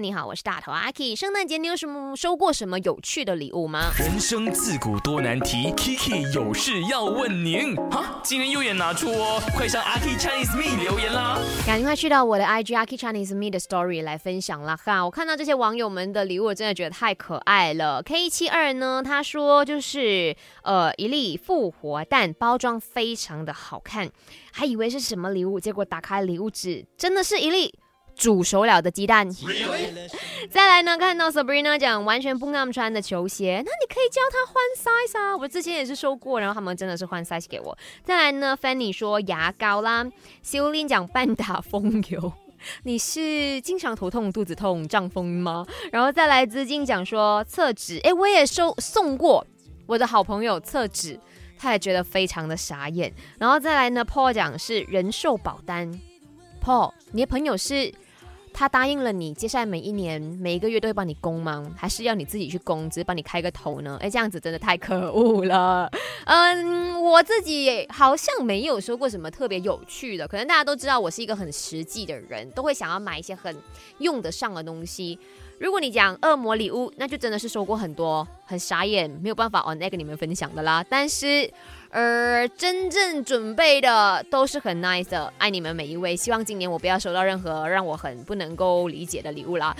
你好，我是大头阿 K。圣诞节你有什么收过什么有趣的礼物吗？人生自古多难题，Kiki 有事要问您。哈，今天右眼拿出哦，快上阿 K Chinese Me 留言啦！赶快去到我的 IG 阿 K Chinese Me 的 Story 来分享啦哈！我看到这些网友们的礼物，我真的觉得太可爱了。K 七二呢，他说就是呃一粒复活蛋，包装非常的好看，还以为是什么礼物，结果打开礼物纸，真的是一粒。煮熟了的鸡蛋。再来呢，看到 Sabrina 讲完全不让穿的球鞋，那你可以教他换 size 啊。我之前也是收过，然后他们真的是换 size 给我。再来呢，Fanny 说牙膏啦。修林讲半打风油，你是经常头痛、肚子痛、胀风吗？然后再来资金讲说厕纸，哎，我也收送过我的好朋友厕纸，他也觉得非常的傻眼。然后再来呢，Paul 讲是人寿保单。Paul，你的朋友是？他答应了你，接下来每一年每一个月都会帮你供吗？还是要你自己去供，只是帮你开个头呢？哎，这样子真的太可恶了。嗯，我自己好像没有说过什么特别有趣的，可能大家都知道我是一个很实际的人，都会想要买一些很用得上的东西。如果你讲恶魔礼物，那就真的是收过很多，很傻眼，没有办法 on 那跟你们分享的啦。但是，而，真正准备的都是很 nice 的，爱你们每一位。希望今年我不要收到任何让我很不能够理解的礼物啦。